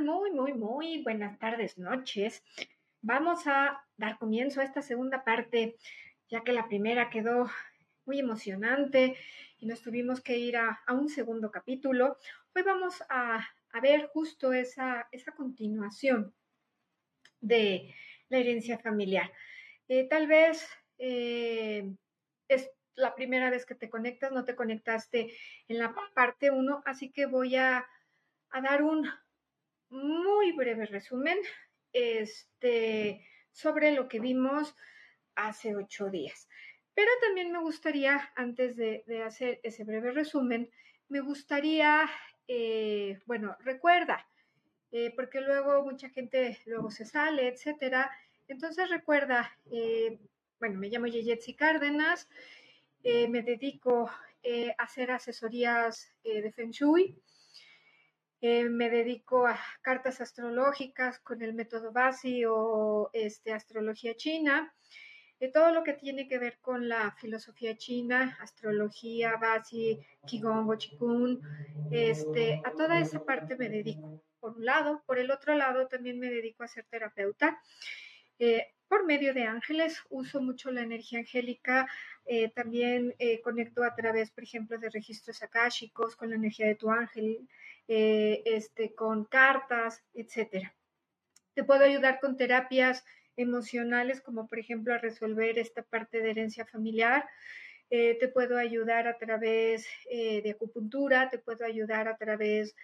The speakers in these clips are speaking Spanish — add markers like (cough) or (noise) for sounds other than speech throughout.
Muy, muy, muy buenas tardes, noches. Vamos a dar comienzo a esta segunda parte, ya que la primera quedó muy emocionante y nos tuvimos que ir a, un segundo capítulo. Hoy vamos a, ver justo esa, esa continuación de la herencia familiar. Eh, tal vez eh, es la primera vez que te conectas, no te conectaste en la parte 1, así que voy a, a dar un, muy breve resumen este, sobre lo que vimos hace ocho días. Pero también me gustaría, antes de, hacer ese breve resumen, me gustaría, eh, bueno, recuerda, eh, porque luego mucha gente luego se sale, etcétera. Entonces recuerda, eh, bueno, me llamo Yeyetsi Cárdenas, me dedico a hacer asesorías de Feng Shui. Eh, me dedico a cartas astrológicas con el método Basi o este, astrología china. De todo lo que tiene que ver con la filosofía china, astrología, Basi, Qigong Qigong, este, a toda esa parte me dedico, por un lado. Por el otro lado, también me dedico a ser terapeuta. Eh, por medio de ángeles, uso mucho la energía angélica, eh, también conecto a través, por ejemplo, de registros akáshicos con la energía de tu ángel, eh, este, con cartas, etcétera. Te puedo ayudar con terapias emocionales, como por ejemplo a resolver esta parte de herencia familiar. Eh, te puedo ayudar a través eh, de acupuntura, te puedo ayudar a través,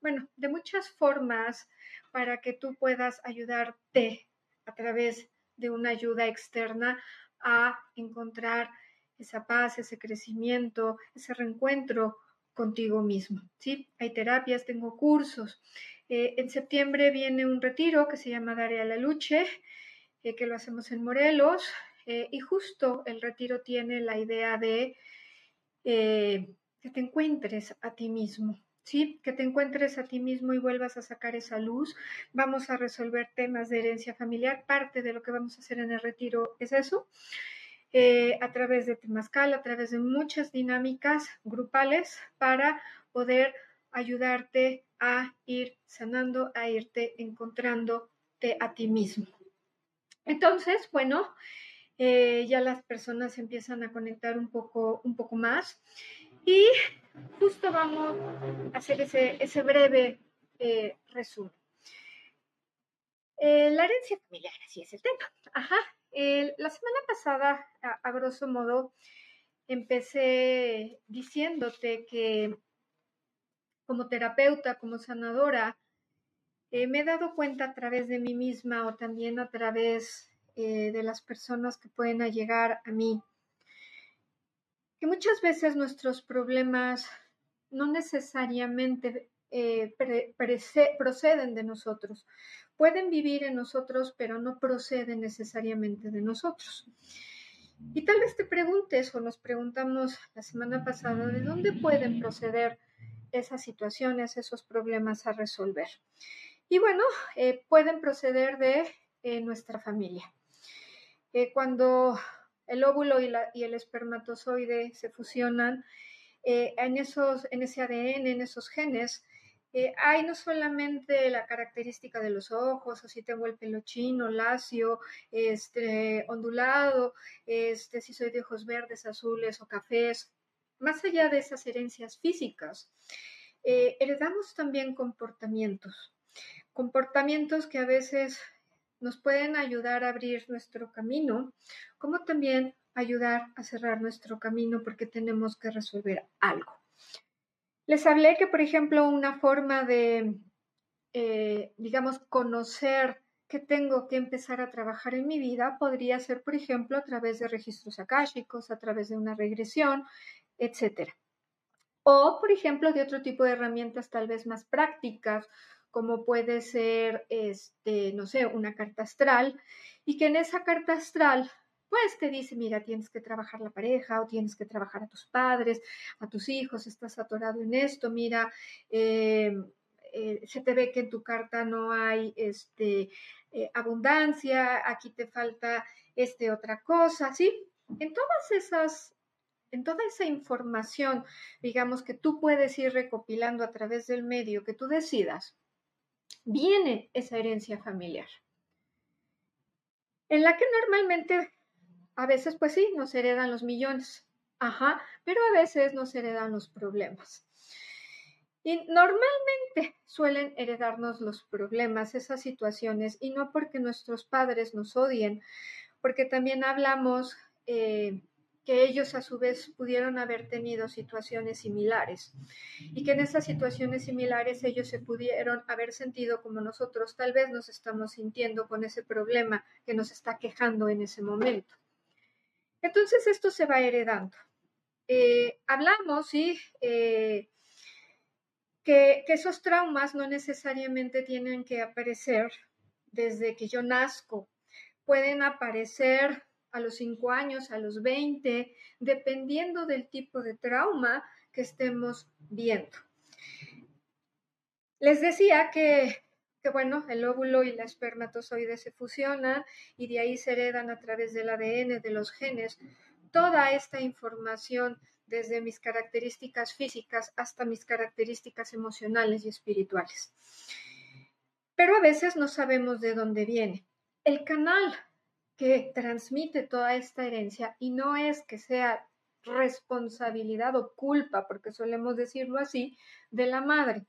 bueno, de muchas formas para que tú puedas ayudarte a través de una ayuda externa a encontrar esa paz, ese crecimiento, ese reencuentro contigo mismo. ¿sí? Hay terapias, tengo cursos. Eh, en septiembre viene un retiro que se llama Dare a la Luche, eh, que lo hacemos en Morelos, eh, y justo el retiro tiene la idea de que te encuentres a ti mismo. ¿Sí? Que te encuentres a ti mismo y vuelvas a sacar esa luz. Vamos a resolver temas de herencia familiar. Parte de lo que vamos a hacer en el retiro es eso. Eh, a través de Temazcal, a través de muchas dinámicas grupales para poder ayudarte a ir sanando, a irte encontrándote a ti mismo. Entonces, bueno, eh, ya las personas empiezan a conectar un poco, un poco más y justo vamos a hacer ese, breve eh, resumen. la herencia familiar, así es el tema. Ajá la semana pasada, a, grosso modo, empecé diciéndote que como terapeuta, como sanadora, eh, me he dado cuenta a través de mí misma o también a través eh, de las personas que pueden llegar a mí, que muchas veces nuestros problemas no necesariamente eh, proceden de nosotros. Pueden vivir en nosotros, pero no proceden necesariamente de nosotros. Y tal vez te preguntes o nos preguntamos la semana pasada, ¿de dónde pueden proceder esas situaciones, esos problemas a resolver? Y bueno, eh, pueden proceder de eh, nuestra familia. Cuando el óvulo y, el espermatozoide se fusionan, en, esos, en ese ADN, en esos genes, hay no solamente la característica de los ojos, o si tengo el pelo chino, lacio, este, ondulado, este, si soy de ojos verdes, azules o cafés, más allá de esas herencias físicas, heredamos también comportamientos comportamientos que a veces nos pueden ayudar a abrir nuestro camino, como también ayudar a cerrar nuestro camino porque tenemos que resolver algo. Les hablé que, por ejemplo, una forma de, eh, digamos, conocer que tengo que empezar a trabajar en mi vida podría ser, por ejemplo, a través de registros akáshicos, a través de una regresión, etc. O, por ejemplo, de otro tipo de herramientas tal vez más prácticas, como puede ser, este, no sé, una carta astral, y que en esa carta astral, pues te dice, mira, tienes que trabajar la pareja o tienes que trabajar a tus padres, a tus hijos, estás atorado en esto, mira, eh, eh, se te ve que en tu carta no hay este, eh, abundancia, aquí te falta este otra cosa, ¿sí? En todas esas en toda esa información, digamos, que tú puedes ir recopilando a través del medio que tú decidas, viene esa herencia familiar, en la que normalmente a veces pues sí, nos heredan los millones, ajá, pero a veces nos heredan los problemas. Y normalmente suelen heredarnos los problemas, esas situaciones, y no porque nuestros padres nos odien, porque también hablamos eh, que ellos a su vez pudieron haber tenido situaciones similares y que en esas situaciones similares ellos se pudieron haber sentido como nosotros tal vez nos estamos sintiendo con ese problema que nos está quejando en ese momento. Entonces esto se va heredando. Eh, hablamos, sí, eh, que, que esos traumas no necesariamente tienen que aparecer desde que yo nazco, pueden aparecer a los 5 años, a los 20, dependiendo del tipo de trauma que estemos viendo. Les decía que, bueno, el óvulo y la espermatozoide se fusionan y de ahí se heredan a través del ADN, de los genes, toda esta información desde mis características físicas hasta mis características emocionales y espirituales. Pero a veces no sabemos de dónde viene. El canal que transmite toda esta herencia y no es que sea responsabilidad o culpa, porque solemos decirlo así, de la madre.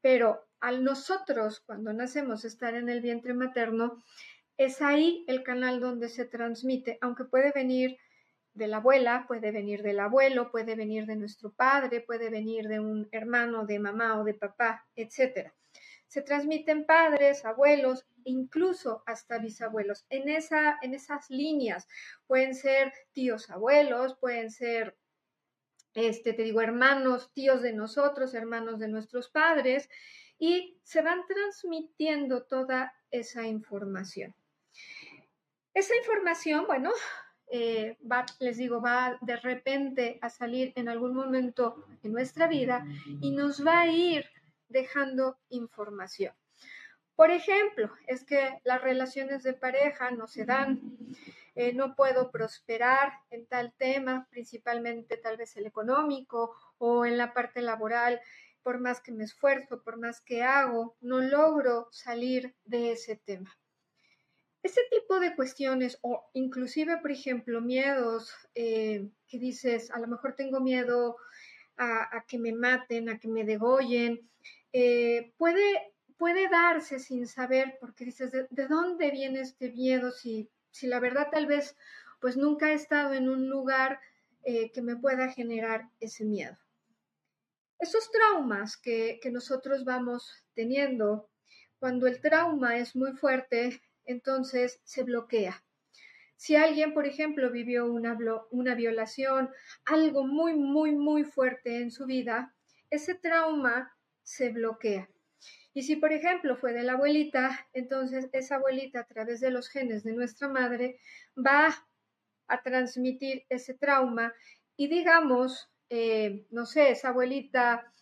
Pero al nosotros, cuando nacemos, estar en el vientre materno, es ahí el canal donde se transmite, aunque puede venir de la abuela, puede venir del abuelo, puede venir de nuestro padre, puede venir de un hermano, de mamá o de papá, etc. Se transmiten padres, abuelos, incluso hasta bisabuelos. En, esa, en esas líneas pueden ser tíos abuelos, pueden ser, este, te digo, hermanos, tíos de nosotros, hermanos de nuestros padres, y se van transmitiendo toda esa información. Esa información, bueno, eh, va, les digo, va de repente a salir en algún momento en nuestra vida y nos va a ir dejando información. Por ejemplo, es que las relaciones de pareja no se dan, eh, no puedo prosperar en tal tema, principalmente tal vez el económico o en la parte laboral, por más que me esfuerzo, por más que hago, no logro salir de ese tema. Ese tipo de cuestiones o inclusive, por ejemplo, miedos eh, que dices, a lo mejor tengo miedo a, que me maten, a que me degollen, eh, puede puede darse sin saber, porque dices, ¿de, dónde viene este miedo? Si, si la verdad tal vez pues nunca he estado en un lugar eh, que me pueda generar ese miedo. Esos traumas que, que nosotros vamos teniendo, cuando el trauma es muy fuerte, entonces se bloquea. Si alguien, por ejemplo, vivió una, una, violación, algo muy, muy, muy fuerte en su vida, ese trauma se bloquea. Y si, por ejemplo, fue de la abuelita, entonces esa abuelita a través de los genes de nuestra madre va a transmitir ese trauma y digamos, eh, no sé, esa abuelita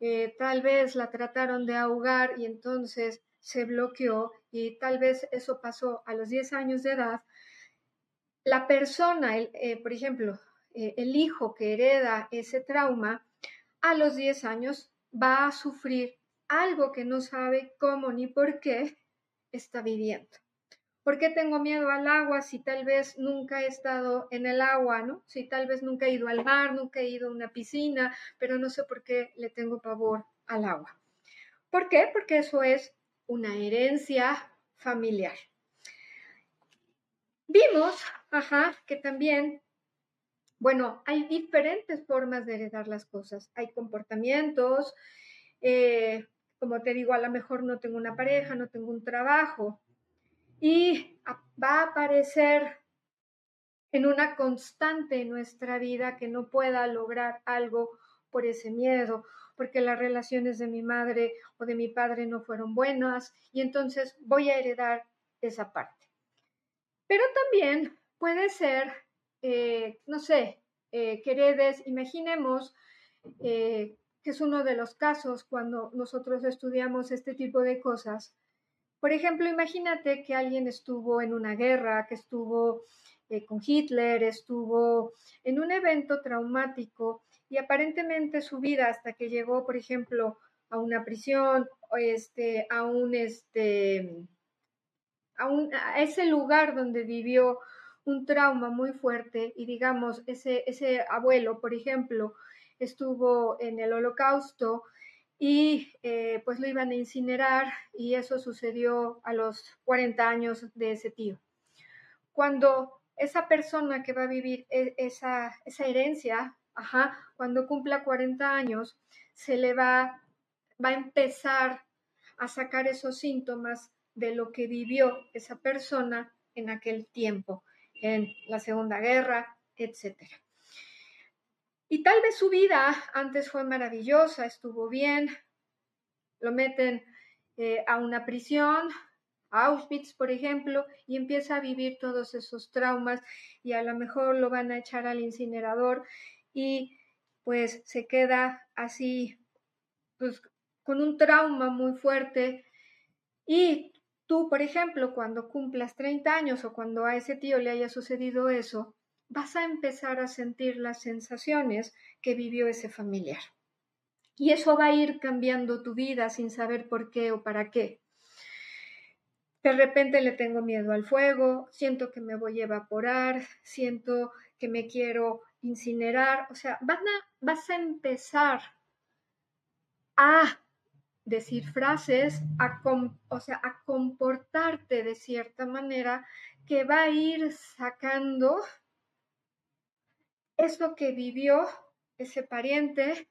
eh, tal vez la trataron de ahogar y entonces se bloqueó y tal vez eso pasó a los 10 años de edad. La persona, eh, por ejemplo, el hijo que hereda ese trauma, a los 10 años va a sufrir algo que no sabe cómo ni por qué está viviendo. ¿Por qué tengo miedo al agua si tal vez nunca he estado en el agua, ¿no? Si tal vez nunca he ido al mar, nunca he ido a una piscina, pero no sé por qué le tengo pavor al agua. ¿Por qué? Porque eso es una herencia familiar. Vimos, ajá, que también, bueno, hay diferentes formas de heredar las cosas. Hay comportamientos, eh, como te digo, a lo mejor no tengo una pareja, no tengo un trabajo, y va a aparecer en una constante en nuestra vida que no pueda lograr algo por ese miedo, porque las relaciones de mi madre o de mi padre no fueron buenas y entonces voy a heredar esa parte. Pero también puede ser, eh, no sé, eh, que heredes, imaginemos eh, que es uno de los casos cuando nosotros estudiamos este tipo de cosas, por ejemplo, imagínate que alguien estuvo en una guerra, que estuvo eh, con Hitler, estuvo en un evento traumático y aparentemente su vida hasta que llegó, por ejemplo, a una prisión, este, a un, este, a, un, a ese lugar donde vivió un trauma muy fuerte y digamos, ese, ese abuelo, por ejemplo, estuvo en el holocausto y eh, pues lo iban a incinerar y eso sucedió a los 40 años de ese tío. Cuando esa persona que va a vivir e, esa, esa herencia, ajá, cuando cumpla 40 años, se le va, va a empezar a sacar esos síntomas de lo que vivió esa persona en aquel tiempo, en la Segunda Guerra, etcétera. Y tal vez su vida antes fue maravillosa, estuvo bien, lo meten eh, a una prisión, a Auschwitz, por ejemplo, y empieza a vivir todos esos traumas y a lo mejor lo van a echar al incinerador y pues se queda así, pues con un trauma muy fuerte. Y tú, por ejemplo, cuando cumplas 30 años o cuando a ese tío le haya sucedido eso, vas a empezar a sentir las sensaciones que vivió ese familiar. Y eso va a ir cambiando tu vida sin saber por qué o para qué. De repente le tengo miedo al fuego, siento que me voy a evaporar, siento que me quiero incinerar. O sea, a, vas a empezar a decir frases, a, o sea, a comportarte de cierta manera que va a ir sacando eso que vivió ese pariente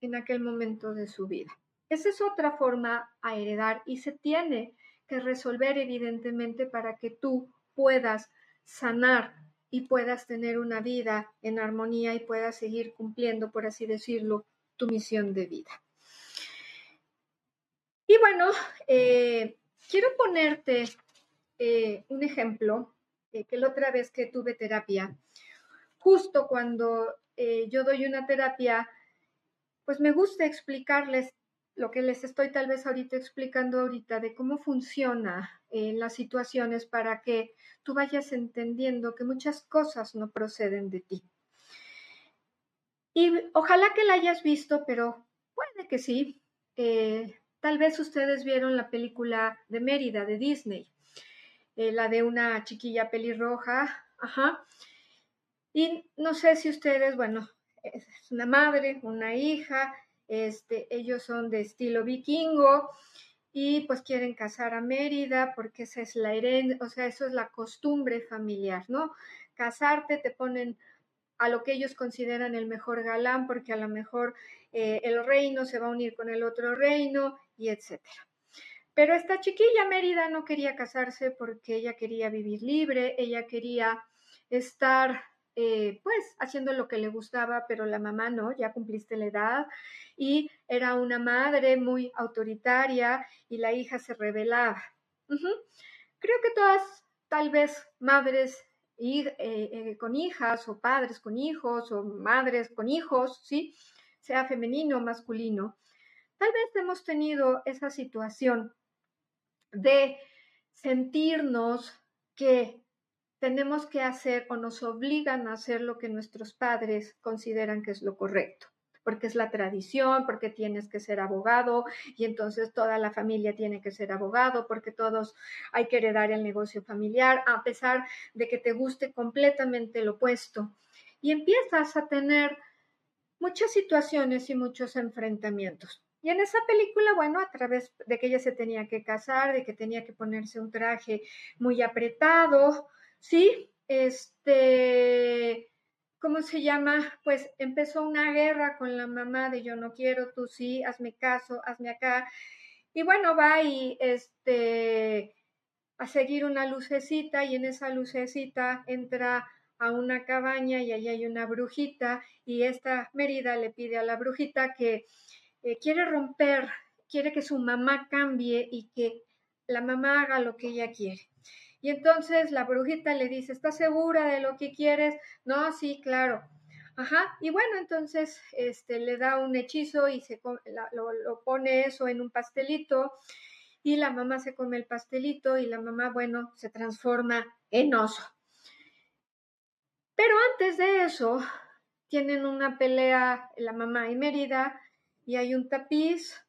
en aquel momento de su vida. Esa es otra forma a heredar y se tiene que resolver evidentemente para que tú puedas sanar y puedas tener una vida en armonía y puedas seguir cumpliendo, por así decirlo, tu misión de vida. Y bueno, eh, quiero ponerte eh, un ejemplo, eh, que la otra vez que tuve terapia, justo cuando eh, yo doy una terapia, pues me gusta explicarles lo que les estoy tal vez ahorita explicando ahorita de cómo funciona en las situaciones para que tú vayas entendiendo que muchas cosas no proceden de ti. Y ojalá que la hayas visto, pero puede que sí. Eh, tal vez ustedes vieron la película de Mérida de Disney, eh, la de una chiquilla pelirroja, ajá, y no sé si ustedes, bueno, es una madre, una hija, este, ellos son de estilo vikingo y pues quieren casar a Mérida porque esa es la herencia, o sea, eso es la costumbre familiar, ¿no? Casarte te ponen a lo que ellos consideran el mejor galán porque a lo mejor eh, el reino se va a unir con el otro reino y etcétera. Pero esta chiquilla Mérida no quería casarse porque ella quería vivir libre, ella quería estar eh, pues haciendo lo que le gustaba, pero la mamá no, ya cumpliste la edad y era una madre muy autoritaria y la hija se rebelaba. Creo que todas, tal vez madres eh, eh, con hijas o padres con hijos o madres con hijos, ¿sí? Sea femenino o masculino. Tal vez hemos tenido esa situación de sentirnos que tenemos que hacer o nos obligan a hacer lo que nuestros padres consideran que es lo correcto porque es la tradición, porque tienes que ser abogado y entonces toda la familia tiene que ser abogado, porque todos hay que heredar el negocio familiar, a pesar de que te guste completamente lo opuesto. Y empiezas a tener muchas situaciones y muchos enfrentamientos. Y en esa película, bueno, a través de que ella se tenía que casar, de que tenía que ponerse un traje muy apretado, ¿sí? Este, ¿cómo se llama? Pues empezó una guerra con la mamá de yo no quiero, tú sí, hazme caso, hazme acá. Y bueno, va y este a seguir una lucecita y en esa lucecita entra a una cabaña y ahí hay una brujita y esta Mérida le pide a la brujita que eh, quiere romper, quiere que su mamá cambie y que la mamá haga lo que ella quiere. Y entonces la brujita le dice, ¿estás segura de lo que quieres? No, sí, claro. Ajá, y bueno, entonces este, le da un hechizo y se, lo, lo pone eso en un pastelito y la mamá se come el pastelito y la mamá, bueno, se transforma en oso. Pero antes de eso, tienen una pelea la mamá y Mérida y hay un tapiz,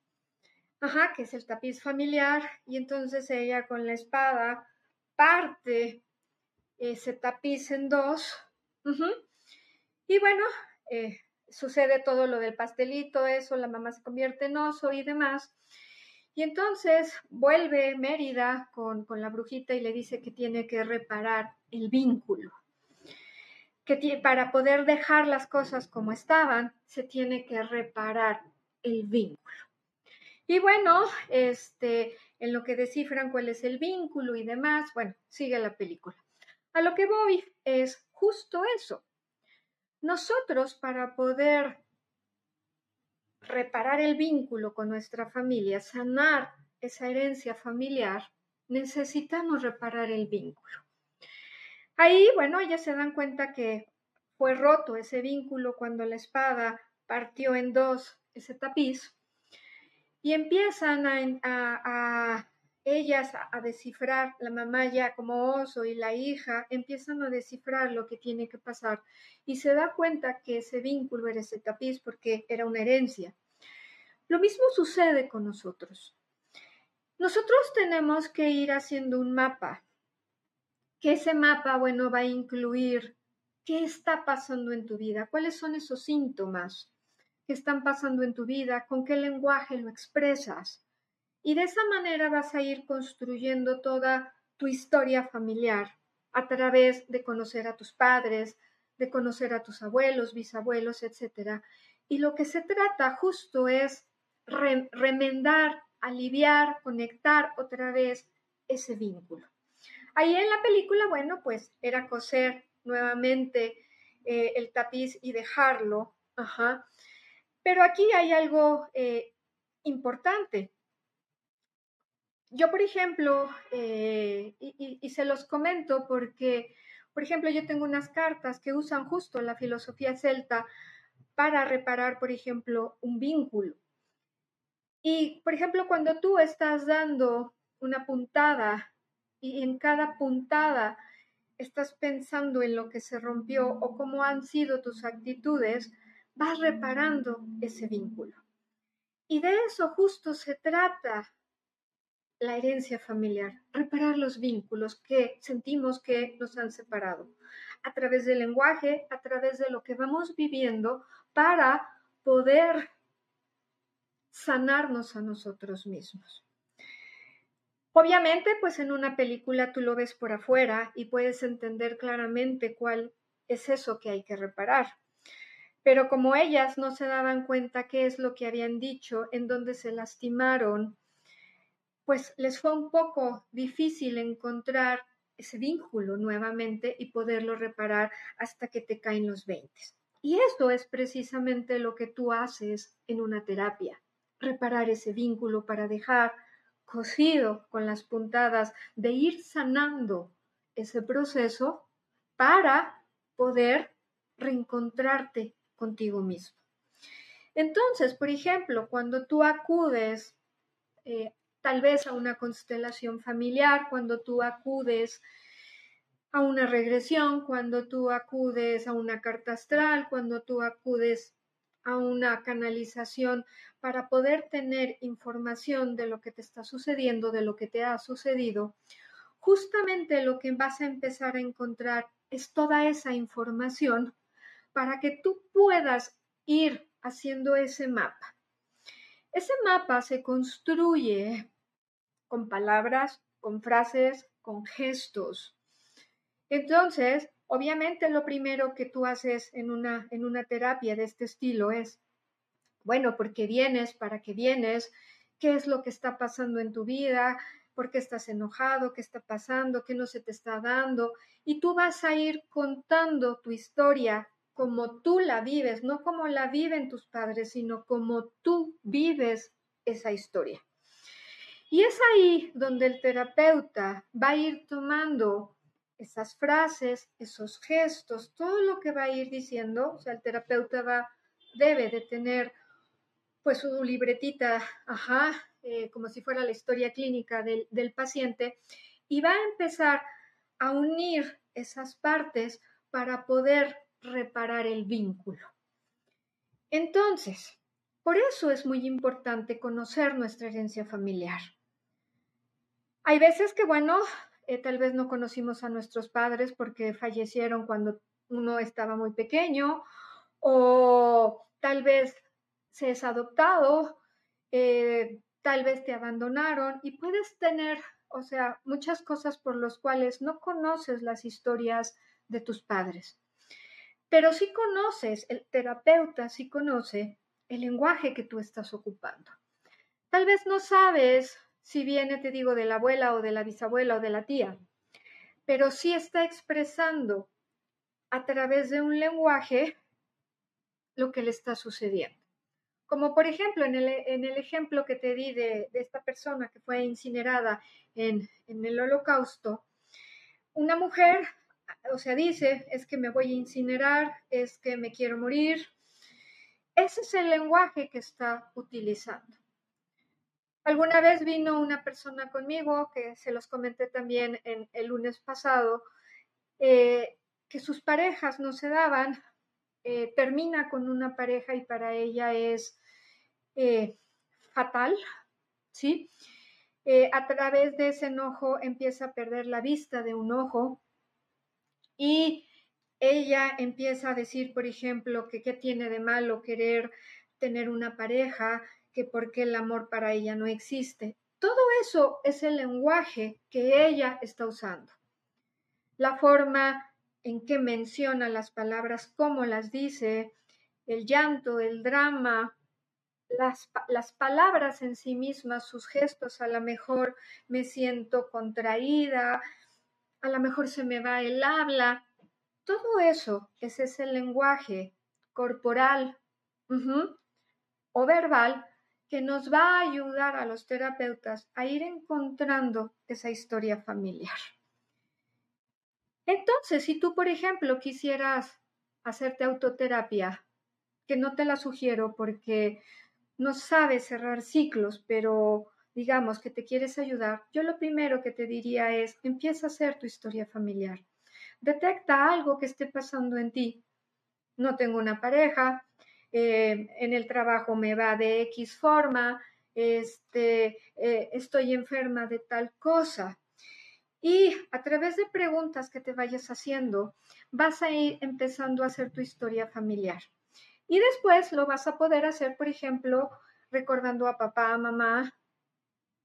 ajá, que es el tapiz familiar, y entonces ella con la espada parte ese tapiz en dos. Y bueno, eh, sucede todo lo del pastelito, eso, la mamá se convierte en oso y demás. Y entonces vuelve Mérida con, con la brujita y le dice que tiene que reparar el vínculo. Que para poder dejar las cosas como estaban, se tiene que reparar el vínculo. Y bueno, este, en lo que descifran cuál es el vínculo y demás, bueno, sigue la película. A lo que voy es justo eso. Nosotros para poder reparar el vínculo con nuestra familia, sanar esa herencia familiar, necesitamos reparar el vínculo. Ahí, bueno, ellas se dan cuenta que fue roto ese vínculo cuando la espada partió en dos ese tapiz y empiezan a, ellas a, descifrar, la mamá ya como oso y la hija empiezan a descifrar lo que tiene que pasar y se da cuenta que ese vínculo era ese tapiz porque era una herencia. Lo mismo sucede con nosotros. Nosotros tenemos que ir haciendo un mapa, que ese mapa, bueno, va a incluir qué está pasando en tu vida, cuáles son esos síntomas, están pasando en tu vida, con qué lenguaje lo expresas. Y de esa manera vas a ir construyendo toda tu historia familiar a través de conocer a tus padres, de conocer a tus abuelos, bisabuelos, etc. Y lo que se trata justo es remendar, aliviar, conectar otra vez ese vínculo. Ahí en la película, bueno, pues era coser nuevamente eh, el tapiz y dejarlo, ajá, pero aquí hay algo eh, importante. Yo, por ejemplo, eh, y, se los comento porque, por ejemplo, yo tengo unas cartas que usan justo la filosofía celta para reparar, por ejemplo, un vínculo. Y, por ejemplo, cuando tú estás dando una puntada y en cada puntada estás pensando en lo que se rompió o cómo han sido tus actitudes, vas reparando ese vínculo. Y de eso justo se trata la herencia familiar, reparar los vínculos que sentimos que nos han separado, a través del lenguaje, a través de lo que vamos viviendo, para poder sanarnos a nosotros mismos. Obviamente, pues en una película tú lo ves por afuera y puedes entender claramente cuál es eso que hay que reparar. Pero como ellas no se daban cuenta qué es lo que habían dicho, en dónde se lastimaron, pues les fue un poco difícil encontrar ese vínculo nuevamente y poderlo reparar hasta que te caen los 20. Y eso es precisamente lo que tú haces en una terapia, reparar ese vínculo para dejar cosido con las puntadas de ir sanando ese proceso para poder reencontrarte contigo mismo. Entonces, por ejemplo, cuando tú acudes eh, tal vez a una constelación familiar, cuando tú acudes a una regresión, cuando tú acudes a una carta astral, cuando tú acudes a una canalización para poder tener información de lo que te está sucediendo, de lo que te ha sucedido, justamente lo que vas a empezar a encontrar es toda esa información para que tú puedas ir haciendo ese mapa. Ese mapa se construye con palabras, con frases, con gestos. Entonces, obviamente lo primero que tú haces en una, en una terapia de este estilo es, bueno, ¿por qué vienes? ¿Para qué vienes? ¿Qué es lo que está pasando en tu vida? ¿Por qué estás enojado? ¿Qué está pasando? ¿Qué no se te está dando? Y tú vas a ir contando tu historia como tú la vives, no como la viven tus padres, sino como tú vives esa historia. Y es ahí donde el terapeuta va a ir tomando esas frases, esos gestos, todo lo que va a ir diciendo, o sea, el terapeuta va, debe de tener pues su libretita, ajá, eh, como si fuera la historia clínica del, del paciente, y va a empezar a unir esas partes para poder reparar el vínculo. Entonces, por eso es muy importante conocer nuestra herencia familiar. Hay veces que, bueno, eh, tal vez no conocimos a nuestros padres porque fallecieron cuando uno estaba muy pequeño o tal vez se es adoptado, eh, tal vez te abandonaron y puedes tener, o sea, muchas cosas por las cuales no conoces las historias de tus padres. Pero sí conoces, el terapeuta sí conoce el lenguaje que tú estás ocupando. Tal vez no sabes si viene, te digo, de la abuela o de la bisabuela o de la tía, pero sí está expresando a través de un lenguaje lo que le está sucediendo. Como por ejemplo en el, en el ejemplo que te di de, de, esta persona que fue incinerada en, en el holocausto, una mujer, o sea, dice, es que me voy a incinerar, es que me quiero morir. Ese es el lenguaje que está utilizando. Alguna vez vino una persona conmigo, que se los comenté también en el lunes pasado, eh, que sus parejas no se daban, eh, termina con una pareja y para ella es eh, fatal, ¿sí? a través de ese enojo empieza a perder la vista de un ojo y ella empieza a decir, por ejemplo, que qué tiene de malo querer tener una pareja, que porque el amor para ella no existe. Todo eso es el lenguaje que ella está usando. La forma en que menciona las palabras, cómo las dice, el llanto, el drama, las, las, palabras en sí mismas, sus gestos, a lo mejor me siento contraída, a lo mejor se me va el habla. Todo eso es ese lenguaje corporal o verbal que nos va a ayudar a los terapeutas a ir encontrando esa historia familiar. Entonces, si tú, por ejemplo, quisieras hacerte autoterapia, que no te la sugiero porque no sabes cerrar ciclos, pero digamos que te quieres ayudar, yo lo primero que te diría es, empieza a hacer tu historia familiar. Detecta algo que esté pasando en ti. No tengo una pareja, eh, en el trabajo me va de X forma, este, eh, estoy enferma de tal cosa. Y a través de preguntas que te vayas haciendo, vas a ir empezando a hacer tu historia familiar. Y después lo vas a poder hacer, por ejemplo, recordando a papá, a mamá.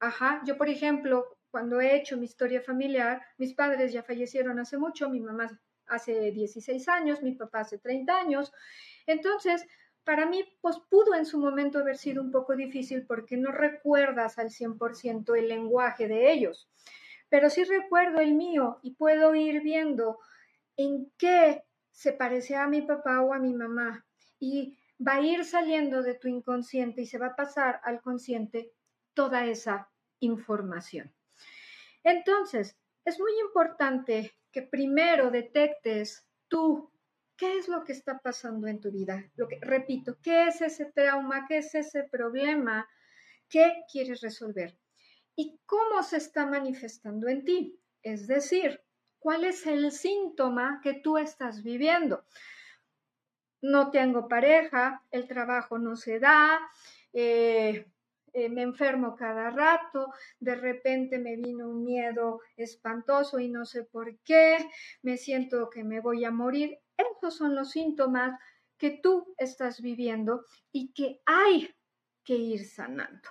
Ajá, yo, por ejemplo, cuando he hecho mi historia familiar, mis padres ya fallecieron hace mucho, mi mamá hace 16 años, mi papá hace 30 años. Entonces, para mí, pues pudo en su momento haber sido un poco difícil porque no recuerdas al 100% el lenguaje de ellos, pero sí recuerdo el mío y puedo ir viendo en qué se parece a mi papá o a mi mamá y va a ir saliendo de tu inconsciente y se va a pasar al consciente toda esa información. Entonces, es muy importante que primero detectes tú qué es lo que está pasando en tu vida. Lo que repito, qué es ese trauma, qué es ese problema que quieres resolver y cómo se está manifestando en ti. Es decir, cuál es el síntoma que tú estás viviendo. No tengo pareja, el trabajo no se da, eh, eh, me enfermo cada rato, de repente me vino un miedo espantoso y no sé por qué, me siento que me voy a morir. Esos son los síntomas que tú estás viviendo y que hay que ir sanando.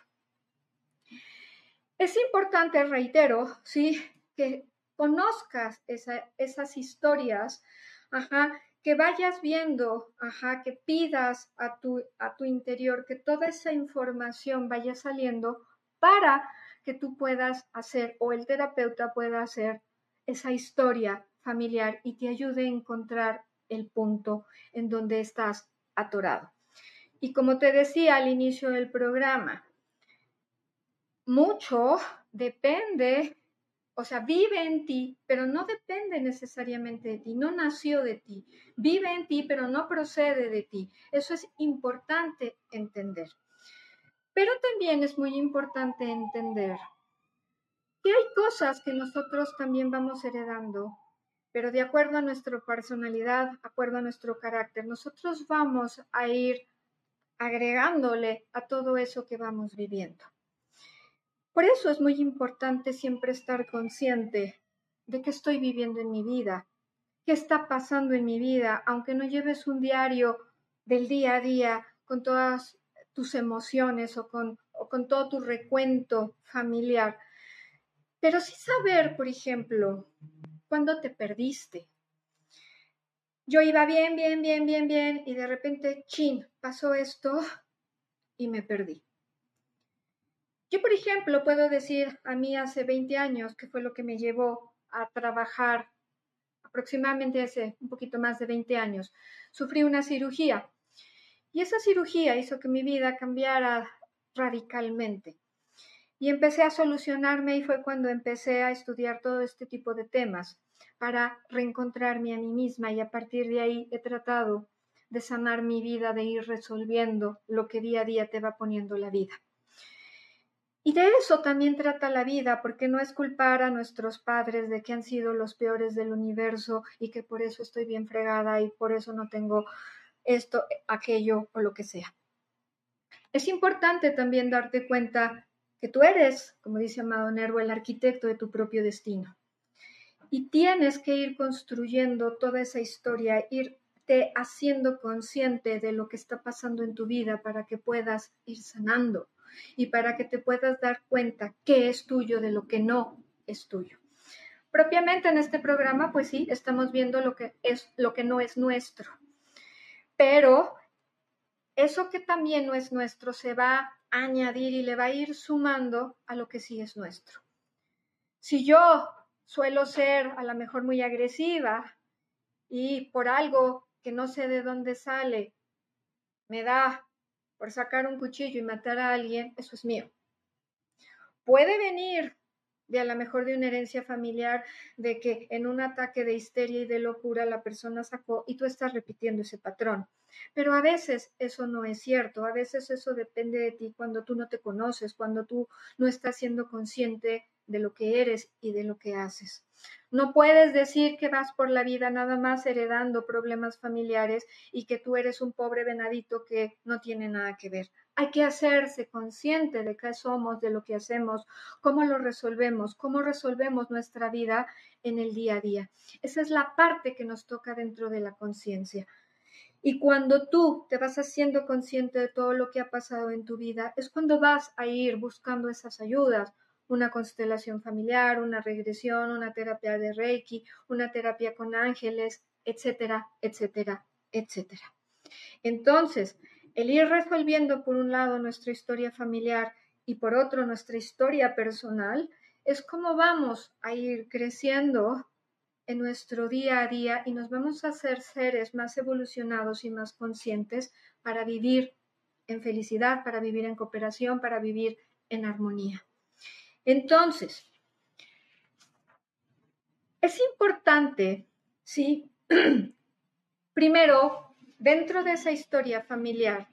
Es importante, reitero, ¿sí? que conozcas esas historias, ajá, que vayas viendo, ajá, que pidas a tu, a tu interior que toda esa información vaya saliendo para que tú puedas hacer o el terapeuta pueda hacer esa historia familiar y te ayude a encontrar el punto en donde estás atorado. Y como te decía al inicio del programa, mucho depende o sea, vive en ti, pero no depende necesariamente de ti, no nació de ti. Vive en ti, pero no procede de ti. Eso es importante entender. Pero también es muy importante entender que hay cosas que nosotros también vamos heredando, pero de acuerdo a nuestra personalidad, de acuerdo a nuestro carácter, nosotros vamos a ir agregándole a todo eso que vamos viviendo. Por eso es muy importante siempre estar consciente de qué estoy viviendo en mi vida, qué está pasando en mi vida, aunque no lleves un diario del día a día con todas tus emociones o con, con todo tu recuento familiar. Pero sí saber, por ejemplo, cuándo te perdiste. Yo iba bien, bien, bien, bien, bien, y de repente, chin, pasó esto y me perdí. Yo, por ejemplo, puedo decir a mí hace 20 años, que fue lo que me llevó a trabajar aproximadamente hace un poquito más de 20 años, sufrí una cirugía. Y esa cirugía hizo que mi vida cambiara radicalmente. Y empecé a solucionarme y fue cuando empecé a estudiar todo este tipo de temas para reencontrarme a mí misma y a partir de ahí he tratado de sanar mi vida, de ir resolviendo lo que día a día te va poniendo la vida. Y de eso también trata la vida, porque no es culpar a nuestros padres de que han sido los peores del universo y que por eso estoy bien fregada y por eso no tengo esto, aquello o lo que sea. Es importante también darte cuenta que tú eres, como dice Amado Nervo, el arquitecto de tu propio destino. Y tienes que ir construyendo toda esa historia, irte haciendo consciente de lo que está pasando en tu vida para que puedas ir sanando y para que te puedas dar cuenta qué es tuyo de lo que no es tuyo. Propiamente en este programa, pues sí, estamos viendo lo que es lo que no es nuestro. Pero eso que también no es nuestro se va a añadir y le va a ir sumando a lo que sí es nuestro. Si yo suelo ser a lo mejor muy agresiva y por algo que no sé de dónde sale, me da por sacar un cuchillo y matar a alguien, eso es mío. Puede venir de a lo mejor de una herencia familiar, de que en un ataque de histeria y de locura la persona sacó y tú estás repitiendo ese patrón. Pero a veces eso no es cierto, a veces eso depende de ti cuando tú no te conoces, cuando tú no estás siendo consciente de lo que eres y de lo que haces. No puedes decir que vas por la vida nada más heredando problemas familiares y que tú eres un pobre venadito que no tiene nada que ver. Hay que hacerse consciente de qué somos, de lo que hacemos, cómo lo resolvemos, cómo resolvemos nuestra vida en el día a día. Esa es la parte que nos toca dentro de la conciencia. Y cuando tú te vas haciendo consciente de todo lo que ha pasado en tu vida, es cuando vas a ir buscando esas ayudas una constelación familiar, una regresión, una terapia de Reiki, una terapia con ángeles, etcétera, etcétera, etcétera. Entonces, el ir resolviendo por un lado nuestra historia familiar y por otro nuestra historia personal es como vamos a ir creciendo en nuestro día a día y nos vamos a hacer seres más evolucionados y más conscientes para vivir en felicidad, para vivir en cooperación, para vivir en armonía. Entonces, es importante, ¿sí? (clears throat) Primero, dentro de esa historia familiar,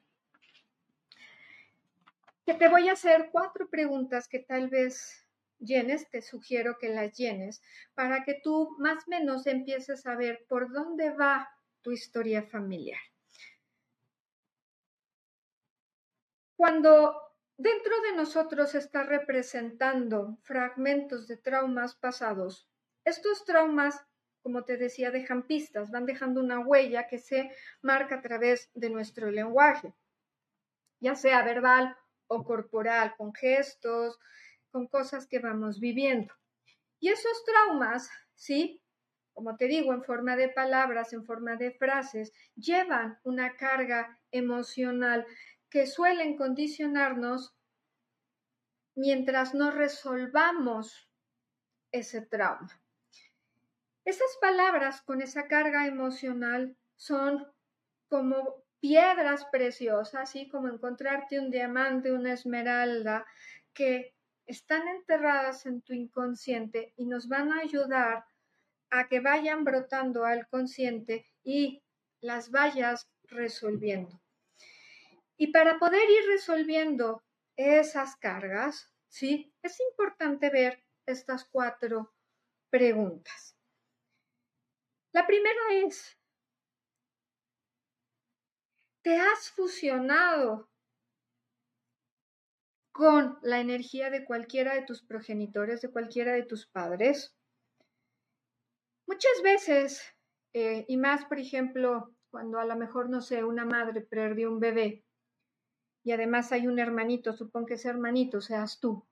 que te voy a hacer cuatro preguntas que tal vez llenes, te sugiero que las llenes, para que tú más o menos empieces a ver por dónde va tu historia familiar. Cuando dentro de nosotros está representando fragmentos de traumas pasados, estos traumas, como te decía, dejan pistas, van dejando una huella que se marca a través de nuestro lenguaje, ya sea verbal o corporal, con gestos, con cosas que vamos viviendo. Y esos traumas, ¿sí? Como te digo, en forma de palabras, en forma de frases, llevan una carga emocional que suelen condicionarnos mientras no resolvamos ese trauma. Esas palabras con esa carga emocional son como piedras preciosas, así como encontrarte un diamante, una esmeralda, que están enterradas en tu inconsciente y nos van a ayudar a que vayan brotando al consciente y las vayas resolviendo. Y para poder ir resolviendo esas cargas, ¿sí? Es importante ver estas cuatro preguntas. La primera es, ¿te has fusionado con la energía de cualquiera de tus progenitores, de cualquiera de tus padres. Muchas veces, eh, y más, por ejemplo, cuando a lo mejor, no sé, una madre perdió un bebé y además hay un hermanito, supón que ese hermanito seas tú,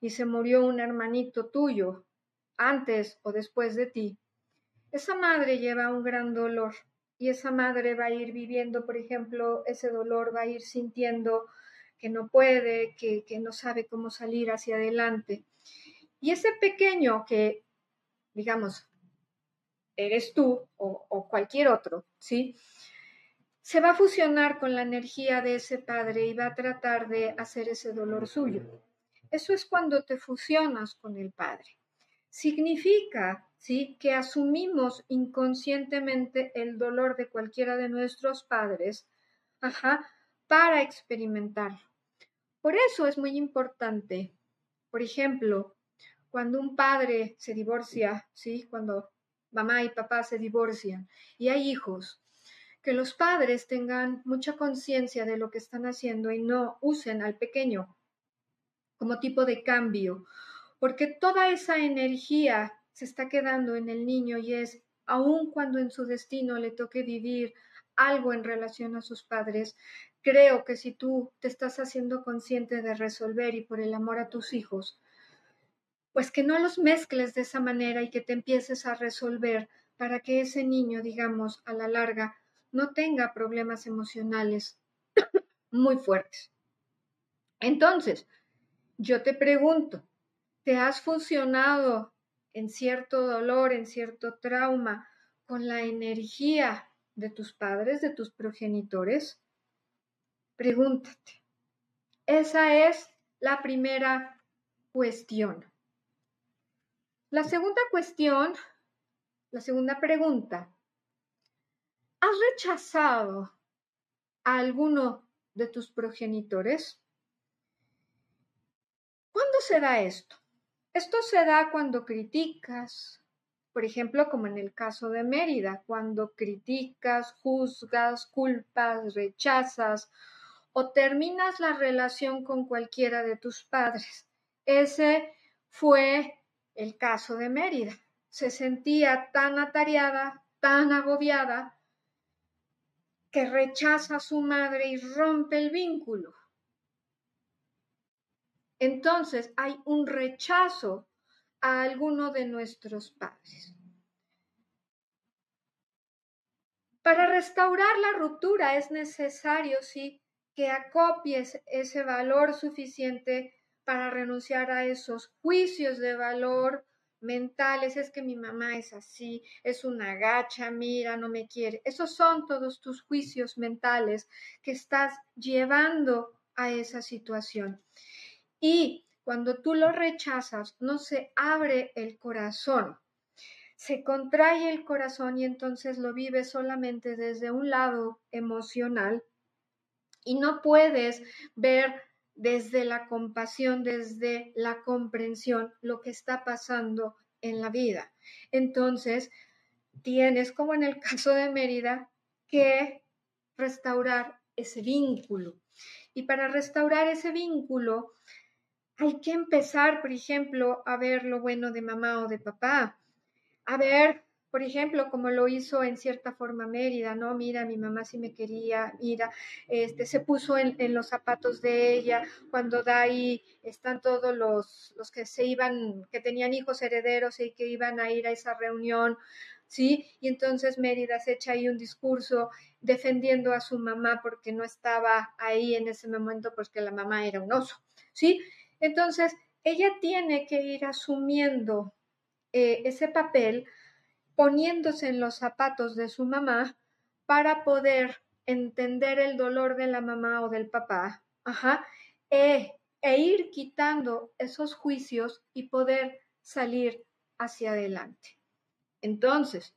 y se murió un hermanito tuyo antes o después de ti, esa madre lleva un gran dolor y esa madre va a ir viviendo, por ejemplo, ese dolor, va a ir sintiendo que no puede, que, no sabe cómo salir hacia adelante. Y ese pequeño que, digamos, eres tú o, o, cualquier otro, ¿sí? Se va a fusionar con la energía de ese padre y va a tratar de hacer ese dolor suyo. Eso es cuando te fusionas con el padre. Significa, ¿sí? Que asumimos inconscientemente el dolor de cualquiera de nuestros padres, para experimentarlo. Por eso es muy importante, por ejemplo, cuando un padre se divorcia, ¿sí? Cuando mamá y papá se divorcian y hay hijos, que los padres tengan mucha conciencia de lo que están haciendo y no usen al pequeño como tipo de cambio, porque toda esa energía se está quedando en el niño y es, aun cuando en su destino le toque vivir algo en relación a sus padres, Creo que si tú te estás haciendo consciente de resolver y por el amor a tus hijos, pues que no los mezcles de esa manera y que te empieces a resolver para que ese niño, digamos, a la larga, no tenga problemas emocionales muy fuertes. Entonces, yo te pregunto, ¿te has funcionado en cierto dolor, en cierto trauma, con la energía de tus padres, de tus progenitores? Pregúntate. Esa es la primera cuestión. La segunda cuestión, la segunda pregunta. ¿Has rechazado a alguno de tus progenitores? ¿Cuándo se da esto? Esto se da cuando criticas, por ejemplo, como en el caso de Mérida, cuando criticas, juzgas, culpas, rechazas o terminas la relación con cualquiera de tus padres. Ese fue el caso de Mérida. Se sentía tan atareada, tan agobiada, que rechaza a su madre y rompe el vínculo. entonces hay un rechazo a alguno de nuestros padres. Para restaurar la ruptura es necesario, que acopies ese valor suficiente para renunciar a esos juicios de valor mentales, es que mi mamá es así, es una gacha, mira, no me quiere. Esos son todos tus juicios mentales que estás llevando a esa situación. Y cuando tú lo rechazas, no se abre el corazón, se contrae el corazón y entonces lo vives solamente desde un lado emocional y no puedes ver desde la compasión, desde la comprensión, lo que está pasando en la vida. Entonces, tienes, como en el caso de Mérida, que restaurar ese vínculo. Y para restaurar ese vínculo, hay que empezar, por ejemplo, a ver lo bueno de mamá o de papá, a ver por ejemplo, como lo hizo en cierta forma Mérida, ¿no? Mira, mi mamá sí me quería, mira, este, se puso en, los zapatos de ella, cuando da ahí están todos los, los que se iban, que tenían hijos herederos y que iban a ir a esa reunión, ¿sí? Y entonces Mérida se echa ahí un discurso defendiendo a su mamá porque no estaba ahí en ese momento, porque la mamá era un oso, ¿sí? Entonces, ella tiene que ir asumiendo eh, ese papel poniéndose en los zapatos de su mamá para poder entender el dolor de la mamá o del papá, ajá, e, e ir quitando esos juicios y poder salir hacia adelante. Entonces,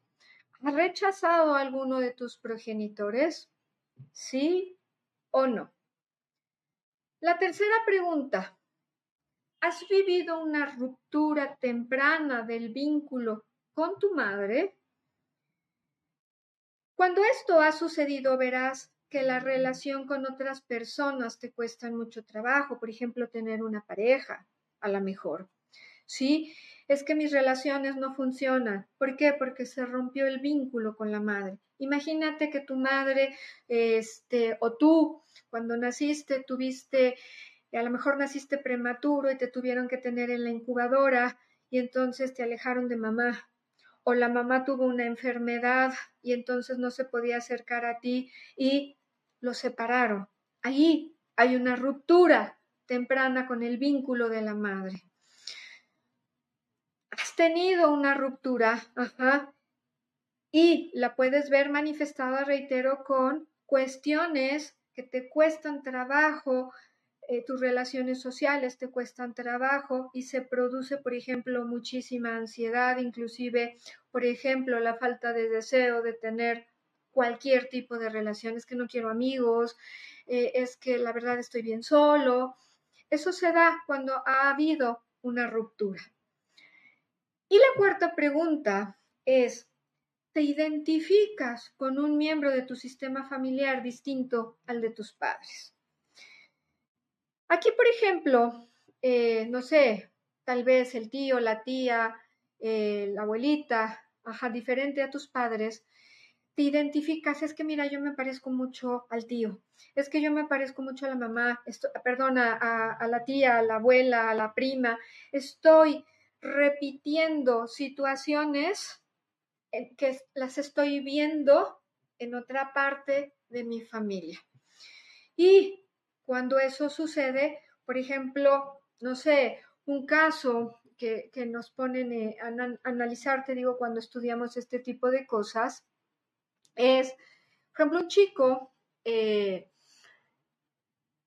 ¿has rechazado a alguno de tus progenitores? ¿Sí o no? La tercera pregunta, ¿has vivido una ruptura temprana del vínculo con tu madre? Cuando esto ha sucedido, verás que la relación con otras personas te cuesta mucho trabajo, por ejemplo, tener una pareja, a lo mejor. Sí, es que mis relaciones no funcionan. ¿Por qué? Porque se rompió el vínculo con la madre. Imagínate que tu madre, este, o tú, cuando naciste, tuviste, a lo mejor naciste prematuro y te tuvieron que tener en la incubadora y entonces te alejaron de mamá o la mamá tuvo una enfermedad y entonces no se podía acercar a ti y lo separaron. Ahí hay una ruptura temprana con el vínculo de la madre. Has tenido una ruptura, ajá, y la puedes ver manifestada, reitero, con cuestiones que te cuestan trabajo, eh, tus relaciones sociales te cuestan trabajo y se produce, por ejemplo, muchísima ansiedad, inclusive, por ejemplo, la falta de deseo de tener cualquier tipo de relaciones, que no quiero amigos, eh, es que la verdad estoy bien solo. Eso se da cuando ha habido una ruptura. Y la cuarta pregunta es, ¿te identificas con un miembro de tu sistema familiar distinto al de tus padres? Aquí, por ejemplo, eh, no sé, tal vez el tío, la tía, eh, la abuelita, ajá, diferente a tus padres, te identificas, es que mira, yo me parezco mucho al tío, es que yo me parezco mucho a la mamá, a, a la tía, a la abuela, a la prima, estoy repitiendo situaciones que las estoy viendo en otra parte de mi familia. Y cuando eso sucede, por ejemplo, no sé, un caso que, nos ponen eh, a analizar, te digo, cuando estudiamos este tipo de cosas, es, por ejemplo, un chico eh,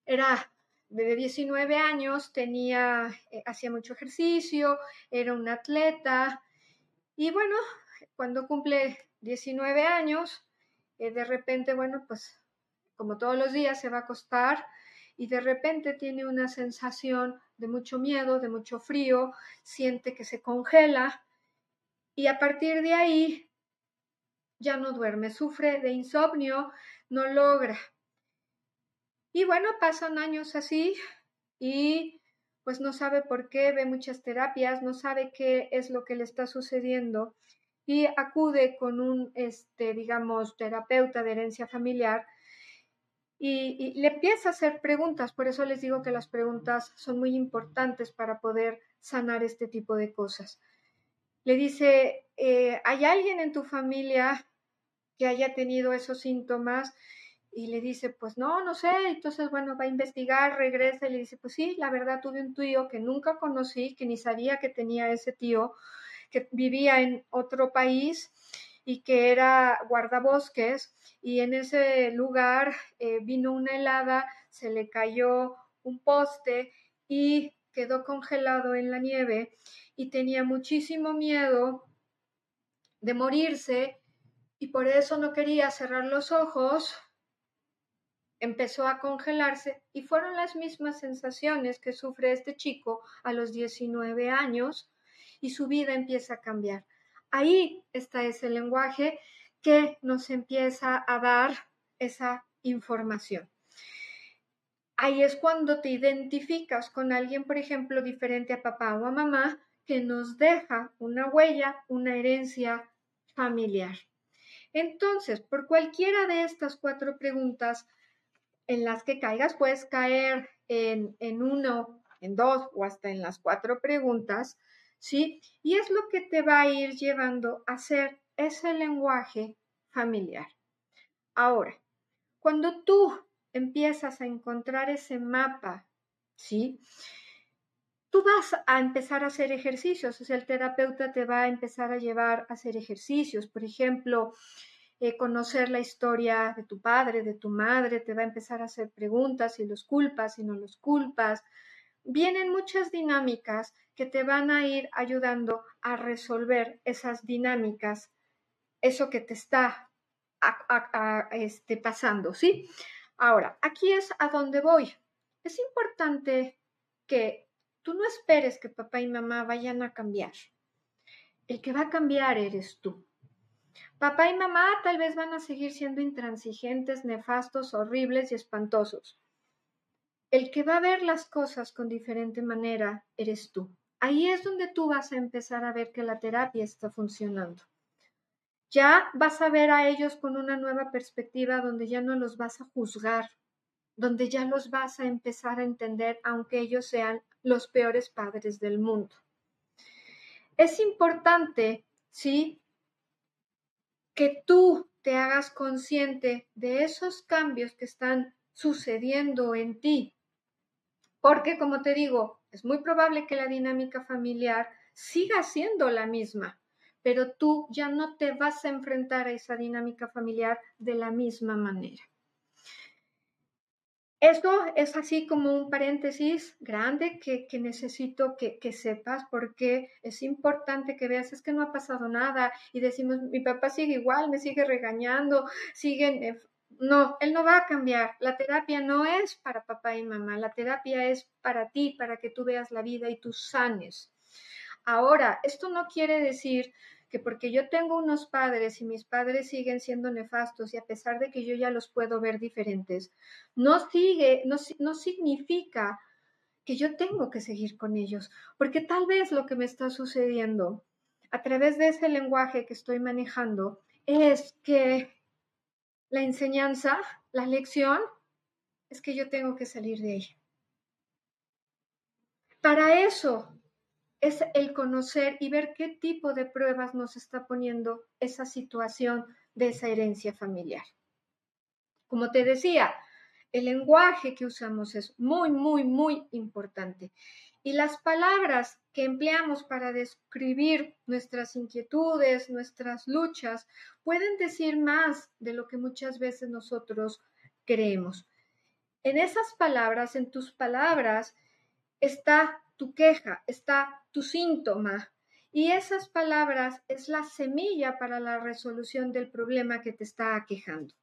era de 19 años, tenía, eh, hacía mucho ejercicio, era un atleta, y bueno, cuando cumple 19 años, de repente, bueno, pues como todos los días se va a acostar y de repente tiene una sensación de mucho miedo, de mucho frío, siente que se congela y a partir de ahí ya no duerme, sufre de insomnio, no logra. Y bueno, pasan años así y pues no sabe por qué, ve muchas terapias, no sabe qué es lo que le está sucediendo y acude con un, este, digamos, terapeuta de herencia familiar y, le empieza a hacer preguntas. Por eso les digo que las preguntas son muy importantes para poder sanar este tipo de cosas. Le dice, eh, ¿hay alguien en tu familia que haya tenido esos síntomas? Y le dice, pues no, no sé. Entonces, bueno, va a investigar, regresa y le dice, pues sí, la verdad tuve un tío que nunca conocí, que ni sabía que tenía ese tío, que vivía en otro país y que era guardabosques y en ese lugar eh, vino una helada, se le cayó un poste y quedó congelado en la nieve y tenía muchísimo miedo de morirse y por eso no quería cerrar los ojos, empezó a congelarse y fueron las mismas sensaciones que sufre este chico a los 19 años y su vida empieza a cambiar. Ahí está ese lenguaje que nos empieza a dar esa información. Ahí es cuando te identificas con alguien, por ejemplo, diferente a papá o a mamá, que nos deja una huella, una herencia familiar. Entonces, por cualquiera de estas cuatro preguntas en las que caigas, puedes caer en, en uno, en dos o hasta en las cuatro preguntas, ¿sí? Y es lo que te va a ir llevando a hacer ese lenguaje familiar. Ahora, cuando tú empiezas a encontrar ese mapa, ¿sí? Tú vas a empezar a hacer ejercicios, o el terapeuta te va a empezar a llevar a hacer ejercicios, por ejemplo, eh, conocer la historia de tu padre, de tu madre, te va a empezar a hacer preguntas si los culpas, si no los culpas, vienen muchas dinámicas que te van a ir ayudando a resolver esas dinámicas, eso que te está este, pasando, ¿sí? Ahora, aquí es a donde voy. Es importante que tú no esperes que papá y mamá vayan a cambiar. El que va a cambiar eres tú. Papá y mamá tal vez van a seguir siendo intransigentes, nefastos, horribles y espantosos. El que va a ver las cosas con diferente manera eres tú. Ahí es donde tú vas a empezar a ver que la terapia está funcionando. Ya vas a ver a ellos con una nueva perspectiva donde ya no los vas a juzgar, donde ya los vas a empezar a entender aunque ellos sean los peores padres del mundo. Es importante, ¿sí? Que tú te hagas consciente de esos cambios que están sucediendo en ti porque, como te digo, es muy probable que la dinámica familiar siga siendo la misma, pero tú ya no te vas a enfrentar a esa dinámica familiar de la misma manera. Esto es así como un paréntesis grande que, necesito que, que, sepas porque es importante que veas, es que no ha pasado nada y decimos, mi papá sigue igual, me sigue regañando, siguen eh, no, él no va a cambiar. La terapia no es para papá y mamá, la terapia es para ti, para que tú veas la vida y tú sanes. Ahora, esto no quiere decir que porque yo tengo unos padres y mis padres siguen siendo nefastos y a pesar de que yo ya los puedo ver diferentes, no sigue, no, no significa que yo tengo que seguir con ellos, porque tal vez lo que me está sucediendo a través de ese lenguaje que estoy manejando es que la enseñanza, la lección, es que yo tengo que salir de ella. Para eso es el conocer y ver qué tipo de pruebas nos está poniendo esa situación de esa herencia familiar. Como te decía, el lenguaje que usamos es muy, muy, muy importante. Y las palabras que empleamos para describir nuestras inquietudes, nuestras luchas, pueden decir más de lo que muchas veces nosotros creemos. En esas palabras, en tus palabras, está tu queja, está tu síntoma. Y esas palabras es la semilla para la resolución del problema que te está aquejando.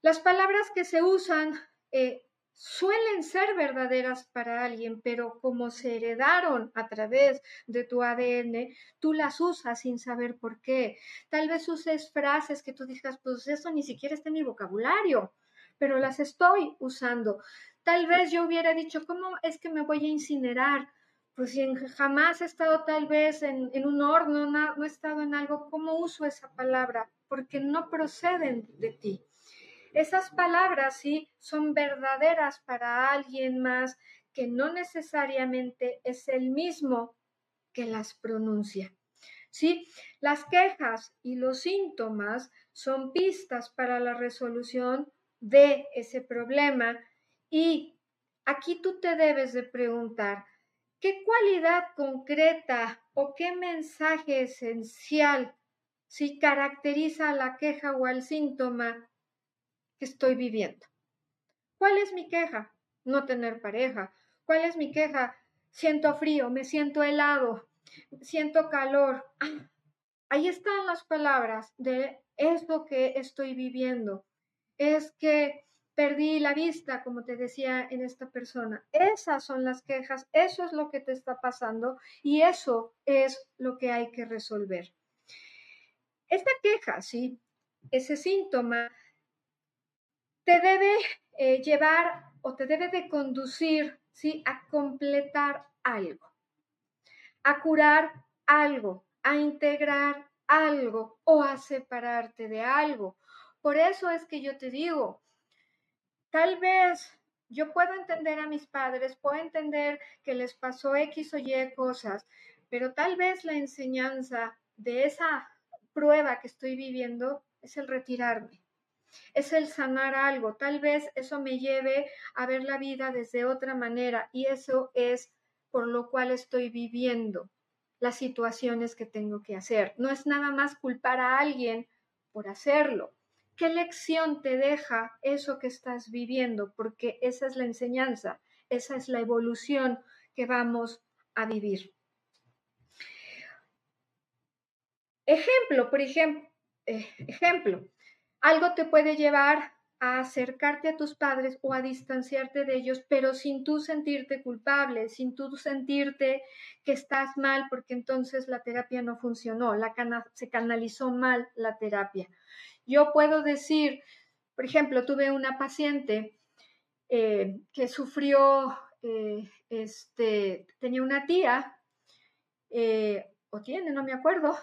Las palabras que se usan eh, suelen ser verdaderas para alguien, pero como se heredaron a través de tu ADN, tú las usas sin saber por qué. Tal vez uses frases que tú digas, pues eso ni siquiera está en mi vocabulario, pero las estoy usando. Tal vez yo hubiera dicho, ¿cómo es que me voy a incinerar? Pues si jamás he estado tal vez en, un horno, no he estado en algo, ¿cómo uso esa palabra? Porque no proceden de ti. Esas palabras sí son verdaderas para alguien más que no necesariamente es el mismo que las pronuncia. ¿Sí? Las quejas y los síntomas son pistas para la resolución de ese problema y aquí tú te debes de preguntar, ¿qué cualidad concreta o qué mensaje esencial si caracteriza a la queja o al síntoma estoy viviendo? ¿Cuál es mi queja? No tener pareja. ¿Cuál es mi queja? Siento frío, me siento helado, siento calor. Ah, ahí están las palabras de esto que estoy viviendo. Es que perdí la vista, como te decía en esta persona. Esas son las quejas, eso es lo que te está pasando y eso es lo que hay que resolver. Esta queja, sí, ese síntoma, te debe eh, llevar o te debe de conducir, sí, a completar algo, a curar algo, a integrar algo o a separarte de algo. Por eso es que yo te digo, tal vez yo puedo entender a mis padres, puedo entender que les pasó X o Y cosas, pero tal vez la enseñanza de esa prueba que estoy viviendo es el retirarme, es el sanar algo. Tal vez eso me lleve a ver la vida desde otra manera y eso es por lo cual estoy viviendo las situaciones que tengo que hacer. No es nada más culpar a alguien por hacerlo. ¿Qué lección te deja eso que estás viviendo? Porque esa es la enseñanza, esa es la evolución que vamos a vivir. Ejemplo, por ejemplo, eh, ejemplo, algo te puede llevar a acercarte a tus padres o a distanciarte de ellos, pero sin tú sentirte culpable, sin tú sentirte que estás mal, porque entonces la terapia no funcionó, la se canalizó mal la terapia. Yo puedo decir, por ejemplo, tuve una paciente eh, que sufrió, eh, este, tenía una tía, eh, o tiene, no me acuerdo,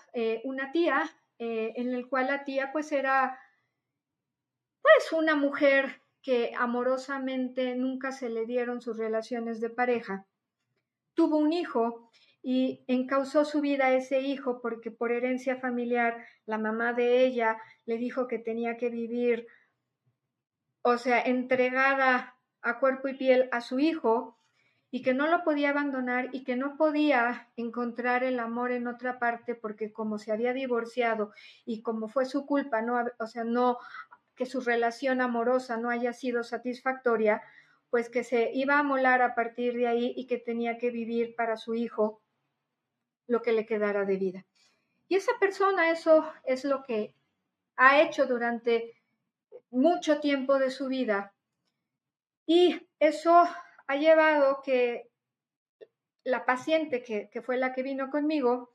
una tía en el cual la tía pues era pues una mujer que amorosamente nunca se le dieron sus relaciones de pareja, tuvo un hijo y encausó su vida a ese hijo porque por herencia familiar la mamá de ella le dijo que tenía que vivir, o sea, entregada a cuerpo y piel a su hijo y que no lo podía abandonar y que no podía encontrar el amor en otra parte porque como se había divorciado y como fue su culpa, no, o sea, no que su relación amorosa no haya sido satisfactoria, pues que se iba a molar a partir de ahí y que tenía que vivir para su hijo lo que le quedara de vida. Y esa persona eso es lo que ha hecho durante mucho tiempo de su vida. Y eso ha llevado que la paciente que, que fue la que vino conmigo,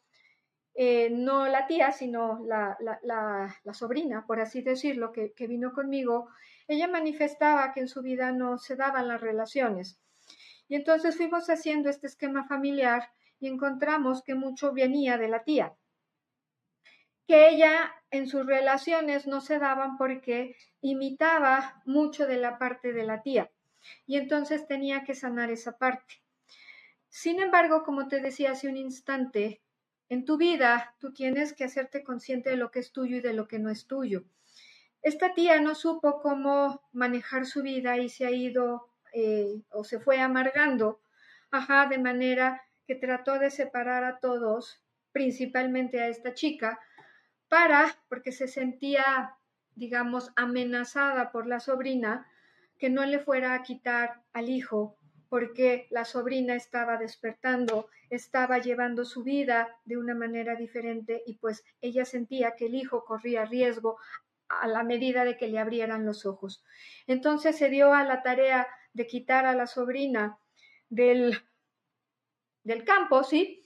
eh, no la tía, sino la, sobrina, por así decirlo, que, que, vino conmigo, ella manifestaba que en su vida no se daban las relaciones. Y entonces fuimos haciendo este esquema familiar y encontramos que mucho venía de la tía, que ella en sus relaciones no se daban porque imitaba mucho de la parte de la tía y entonces tenía que sanar esa parte. Sin embargo, como te decía hace un instante, en tu vida, tú tienes que hacerte consciente de lo que es tuyo y de lo que no es tuyo. Esta tía no supo cómo manejar su vida y se ha ido eh, o se fue amargando, ajá, de manera que trató de separar a todos, principalmente a esta chica, para, porque se sentía, digamos, amenazada por la sobrina, que no le fuera a quitar al hijo porque la sobrina estaba despertando, estaba llevando su vida de una manera diferente y pues ella sentía que el hijo corría riesgo a la medida de que le abrieran los ojos. Entonces se dio a la tarea de quitar a la sobrina del, del campo, ¿sí?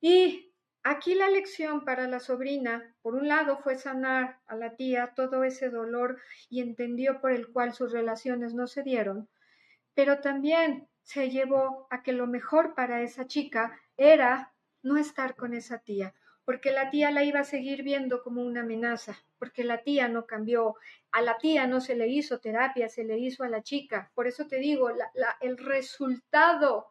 Y aquí la lección para la sobrina, por un lado, fue sanar a la tía todo ese dolor y entendió por el cual sus relaciones no se dieron, pero también se llevó a que lo mejor para esa chica era no estar con esa tía, porque la tía la iba a seguir viendo como una amenaza, porque la tía no cambió, a la tía no se le hizo terapia, se le hizo a la chica. Por eso te digo, el resultado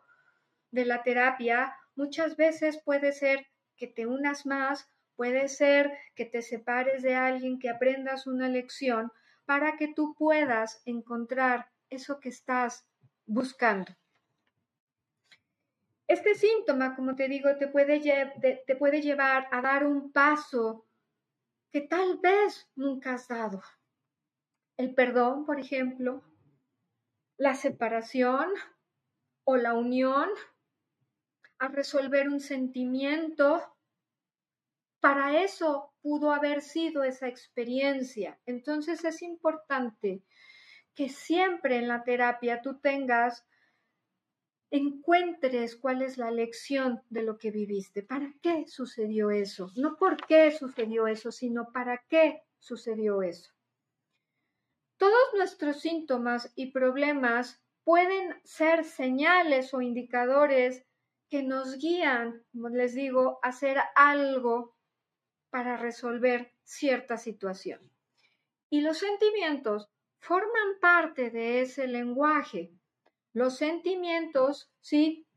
de la terapia muchas veces puede ser que te unas más, puede ser que te separes de alguien, que aprendas una lección para que tú puedas encontrar eso que estás buscando. Este síntoma, como te digo, te puede, te puede llevar a dar un paso que tal vez nunca has dado. El perdón, por ejemplo, la separación o la unión, a resolver un sentimiento. Para eso pudo haber sido esa experiencia. Entonces es importante que siempre en la terapia tú tengas encuentres cuál es la lección de lo que viviste. ¿Para qué sucedió eso? No por qué sucedió eso, sino para qué sucedió eso. Todos nuestros síntomas y problemas pueden ser señales o indicadores que nos guían, como les digo, a hacer algo para resolver cierta situación. Y los sentimientos forman parte de ese lenguaje los sentimientos, ¿sí?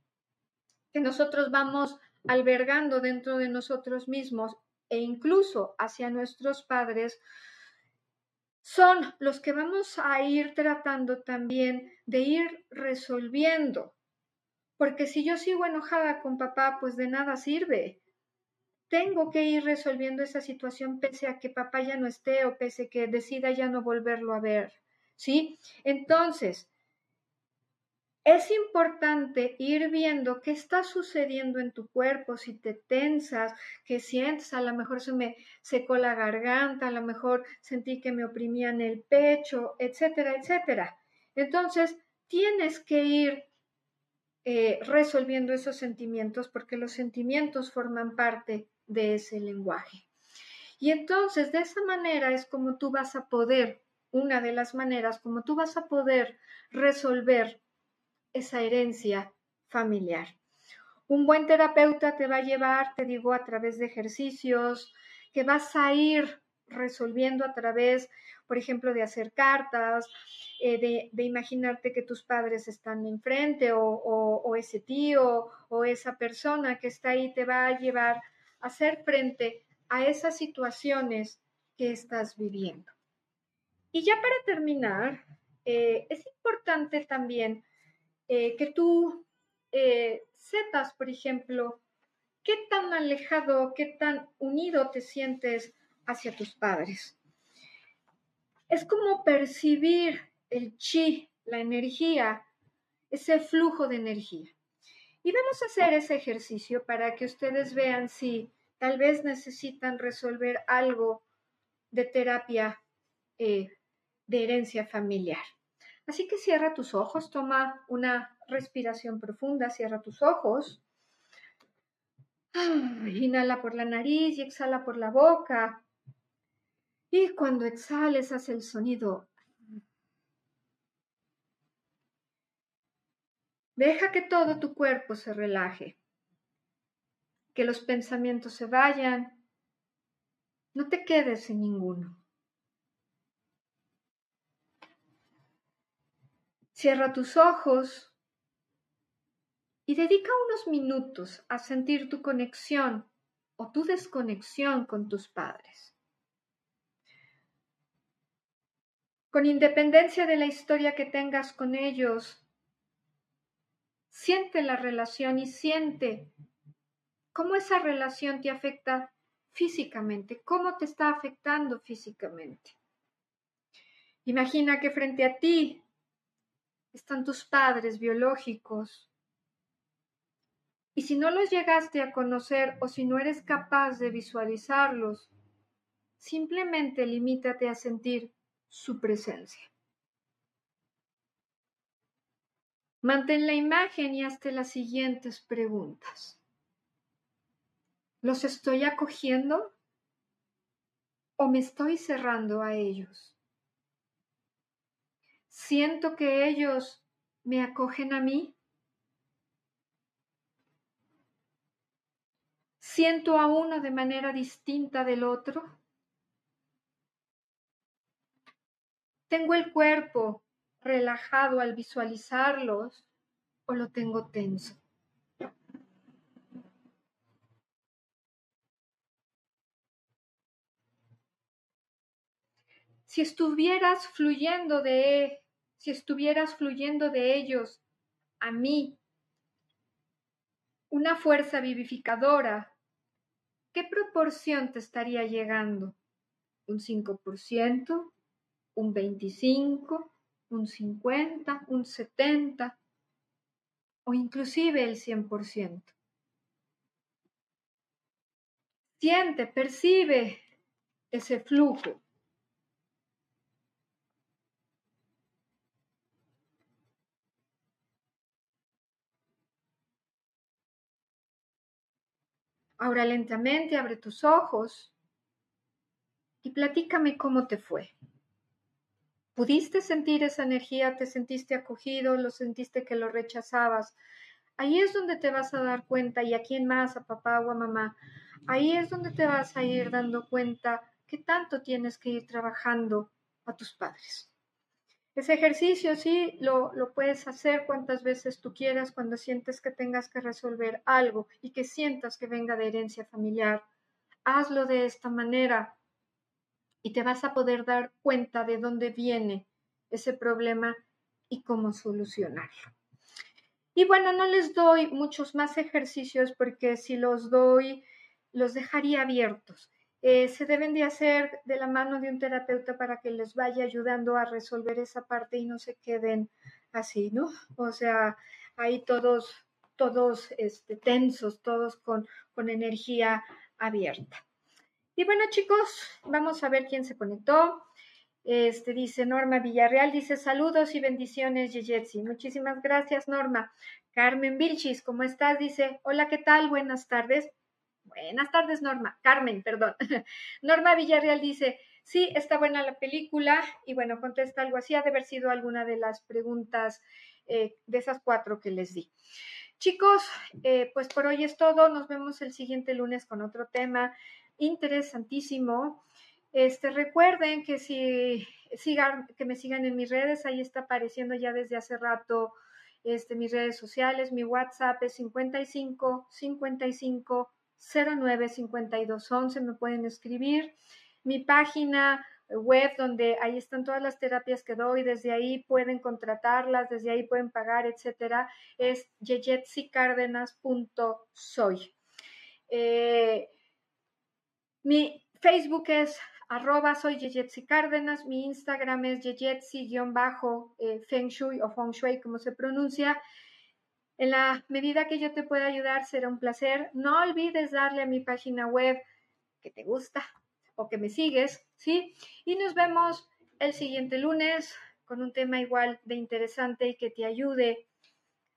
Que nosotros vamos albergando dentro de nosotros mismos e incluso hacia nuestros padres, son los que vamos a ir tratando también de ir resolviendo. Porque si yo sigo enojada con papá, pues de nada sirve. Tengo que ir resolviendo esa situación pese a que papá ya no esté o pese a que decida ya no volverlo a ver. ¿Sí? Entonces, es importante ir viendo qué está sucediendo en tu cuerpo, si te tensas, que sientes, a lo mejor se me secó la garganta, a lo mejor sentí que me oprimían el pecho, etcétera, etcétera. Entonces, tienes que ir eh, resolviendo esos sentimientos porque los sentimientos forman parte de ese lenguaje. Y entonces, de esa manera es como tú vas a poder, una de las maneras como tú vas a poder resolver esa herencia familiar. Un buen terapeuta te va a llevar, te digo, a través de ejercicios que vas a ir resolviendo a través, por ejemplo, de hacer cartas, eh, de, imaginarte que tus padres están enfrente o, ese tío o esa persona que está ahí te va a llevar hacer frente a esas situaciones que estás viviendo. Y ya para terminar, eh, es importante también eh, que tú eh, sepas, por ejemplo, qué tan alejado, qué tan unido te sientes hacia tus padres. Es como percibir el chi, la energía, ese flujo de energía. Y vamos a hacer ese ejercicio para que ustedes vean si tal vez necesitan resolver algo de terapia eh, de herencia familiar. Así que cierra tus ojos, toma una respiración profunda, cierra tus ojos. Inhala por la nariz y exhala por la boca. Y cuando exhales, haz el sonido. Deja que todo tu cuerpo se relaje, que los pensamientos se vayan. No te quedes en ninguno. Cierra tus ojos y dedica unos minutos a sentir tu conexión o tu desconexión con tus padres. Con independencia de la historia que tengas con ellos, siente la relación y siente cómo esa relación te afecta físicamente, cómo te está afectando físicamente. Imagina que frente a ti están tus padres biológicos. Y si no los llegaste a conocer o si no eres capaz de visualizarlos, simplemente limítate a sentir su presencia. Mantén la imagen y hazte las siguientes preguntas. ¿Los estoy acogiendo o me estoy cerrando a ellos? siento que ellos me acogen a mí. siento a uno de manera distinta del otro. ¿Tengo el cuerpo relajado al visualizarlos o lo tengo tenso? Si estuvieras fluyendo de si estuvieras fluyendo de ellos a mí, una fuerza vivificadora, ¿qué proporción te estaría llegando? ¿Un 5%? ¿Un 25%? ¿Un 50%? ¿Un 70%? ¿O inclusive el 100%? Siente, percibe ese flujo. Ahora lentamente abre tus ojos y platícame cómo te fue. ¿Pudiste sentir esa energía? ¿Te sentiste acogido? ¿Lo sentiste que lo rechazabas? Ahí es donde te vas a dar cuenta, y a quién más, a papá o a mamá, ahí es donde te vas a ir dando cuenta que tanto tienes que ir trabajando a tus padres. Ese ejercicio sí lo, lo, puedes hacer cuantas veces tú quieras cuando sientes que tengas que resolver algo y que sientas que venga de herencia familiar. Hazlo de esta manera y te vas a poder dar cuenta de dónde viene ese problema y cómo solucionarlo. Y bueno, no les doy muchos más ejercicios porque si los doy, los dejaría abiertos. Eh, se deben de hacer de la mano de un terapeuta para que les vaya ayudando a resolver esa parte y no se queden así, ¿no? O sea, ahí todos, todos este, tensos, todos con, con energía abierta. Y bueno, chicos, vamos a ver quién se conectó. Este dice Norma Villarreal, dice saludos y bendiciones, Yejetsi. Muchísimas gracias, Norma. Carmen Vilchis, ¿cómo estás? Dice, hola, ¿qué tal? Buenas tardes. Buenas tardes, Norma. Carmen, perdón. (laughs) Norma Villarreal dice, sí, está buena la película. Y bueno, contesta algo así. Ha de haber sido alguna de las preguntas eh, de esas cuatro que les di. Chicos, eh, pues por hoy es todo. Nos vemos el siguiente lunes con otro tema interesantísimo. Este, recuerden que si sigan, que me sigan en mis redes, ahí está apareciendo ya desde hace rato este, mis redes sociales, mi WhatsApp es 55 55 095211, me pueden escribir. Mi página web donde ahí están todas las terapias que doy, desde ahí pueden contratarlas, desde ahí pueden pagar, etcétera, es yeyetsicardenas.soy. Eh, mi Facebook es arroba soy mi Instagram es Yejetsi-Feng Shui o Feng Shui, como se pronuncia. En la medida que yo te pueda ayudar, será un placer. No olvides darle a mi página web que te gusta o que me sigues, ¿sí? Y nos vemos el siguiente lunes con un tema igual de interesante y que te ayude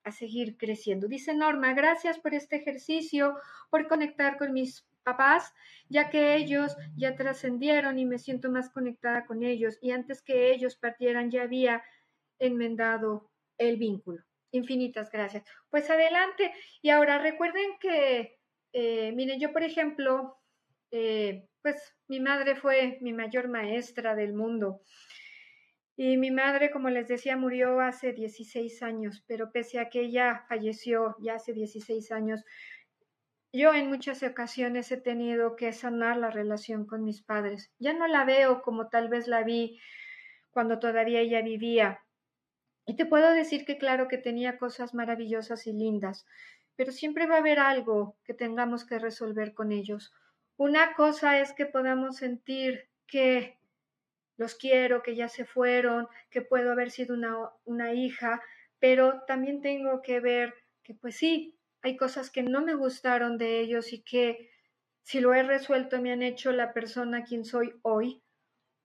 a seguir creciendo. Dice Norma, gracias por este ejercicio, por conectar con mis papás, ya que ellos ya trascendieron y me siento más conectada con ellos y antes que ellos partieran ya había enmendado el vínculo. Infinitas gracias. Pues adelante. Y ahora recuerden que, eh, miren, yo por ejemplo, eh, pues mi madre fue mi mayor maestra del mundo. Y mi madre, como les decía, murió hace 16 años, pero pese a que ella falleció ya hace 16 años, yo en muchas ocasiones he tenido que sanar la relación con mis padres. Ya no la veo como tal vez la vi cuando todavía ella vivía, y te puedo decir que claro que tenía cosas maravillosas y lindas, pero siempre va a haber algo que tengamos que resolver con ellos. Una cosa es que podamos sentir que los quiero, que ya se fueron, que puedo haber sido una, una hija, pero también tengo que ver que pues sí, hay cosas que no me gustaron de ellos y que si lo he resuelto me han hecho la persona quien soy hoy,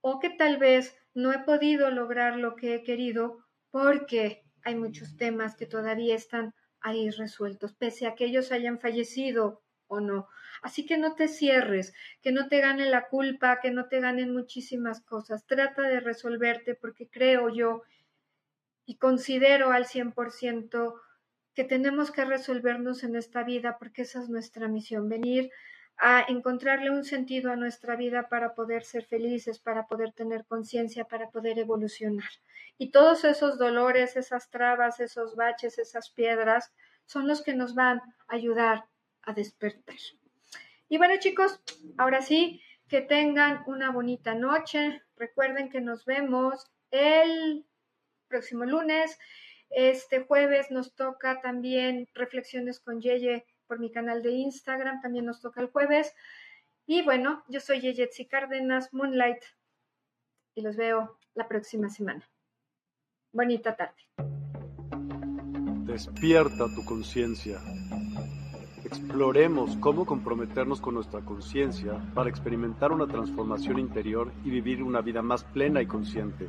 o que tal vez no he podido lograr lo que he querido porque hay muchos temas que todavía están ahí resueltos, pese a que ellos hayan fallecido o no. Así que no te cierres, que no te gane la culpa, que no te ganen muchísimas cosas. Trata de resolverte porque creo yo y considero al 100% que tenemos que resolvernos en esta vida porque esa es nuestra misión, venir a encontrarle un sentido a nuestra vida para poder ser felices, para poder tener conciencia, para poder evolucionar. Y todos esos dolores, esas trabas, esos baches, esas piedras, son los que nos van a ayudar a despertar. Y bueno chicos, ahora sí, que tengan una bonita noche. Recuerden que nos vemos el próximo lunes. Este jueves nos toca también reflexiones con Yeye por mi canal de Instagram, también nos toca el jueves. Y bueno, yo soy Yeyetsi Cárdenas, Moonlight, y los veo la próxima semana. Bonita tarde. Despierta tu conciencia. Exploremos cómo comprometernos con nuestra conciencia para experimentar una transformación interior y vivir una vida más plena y consciente.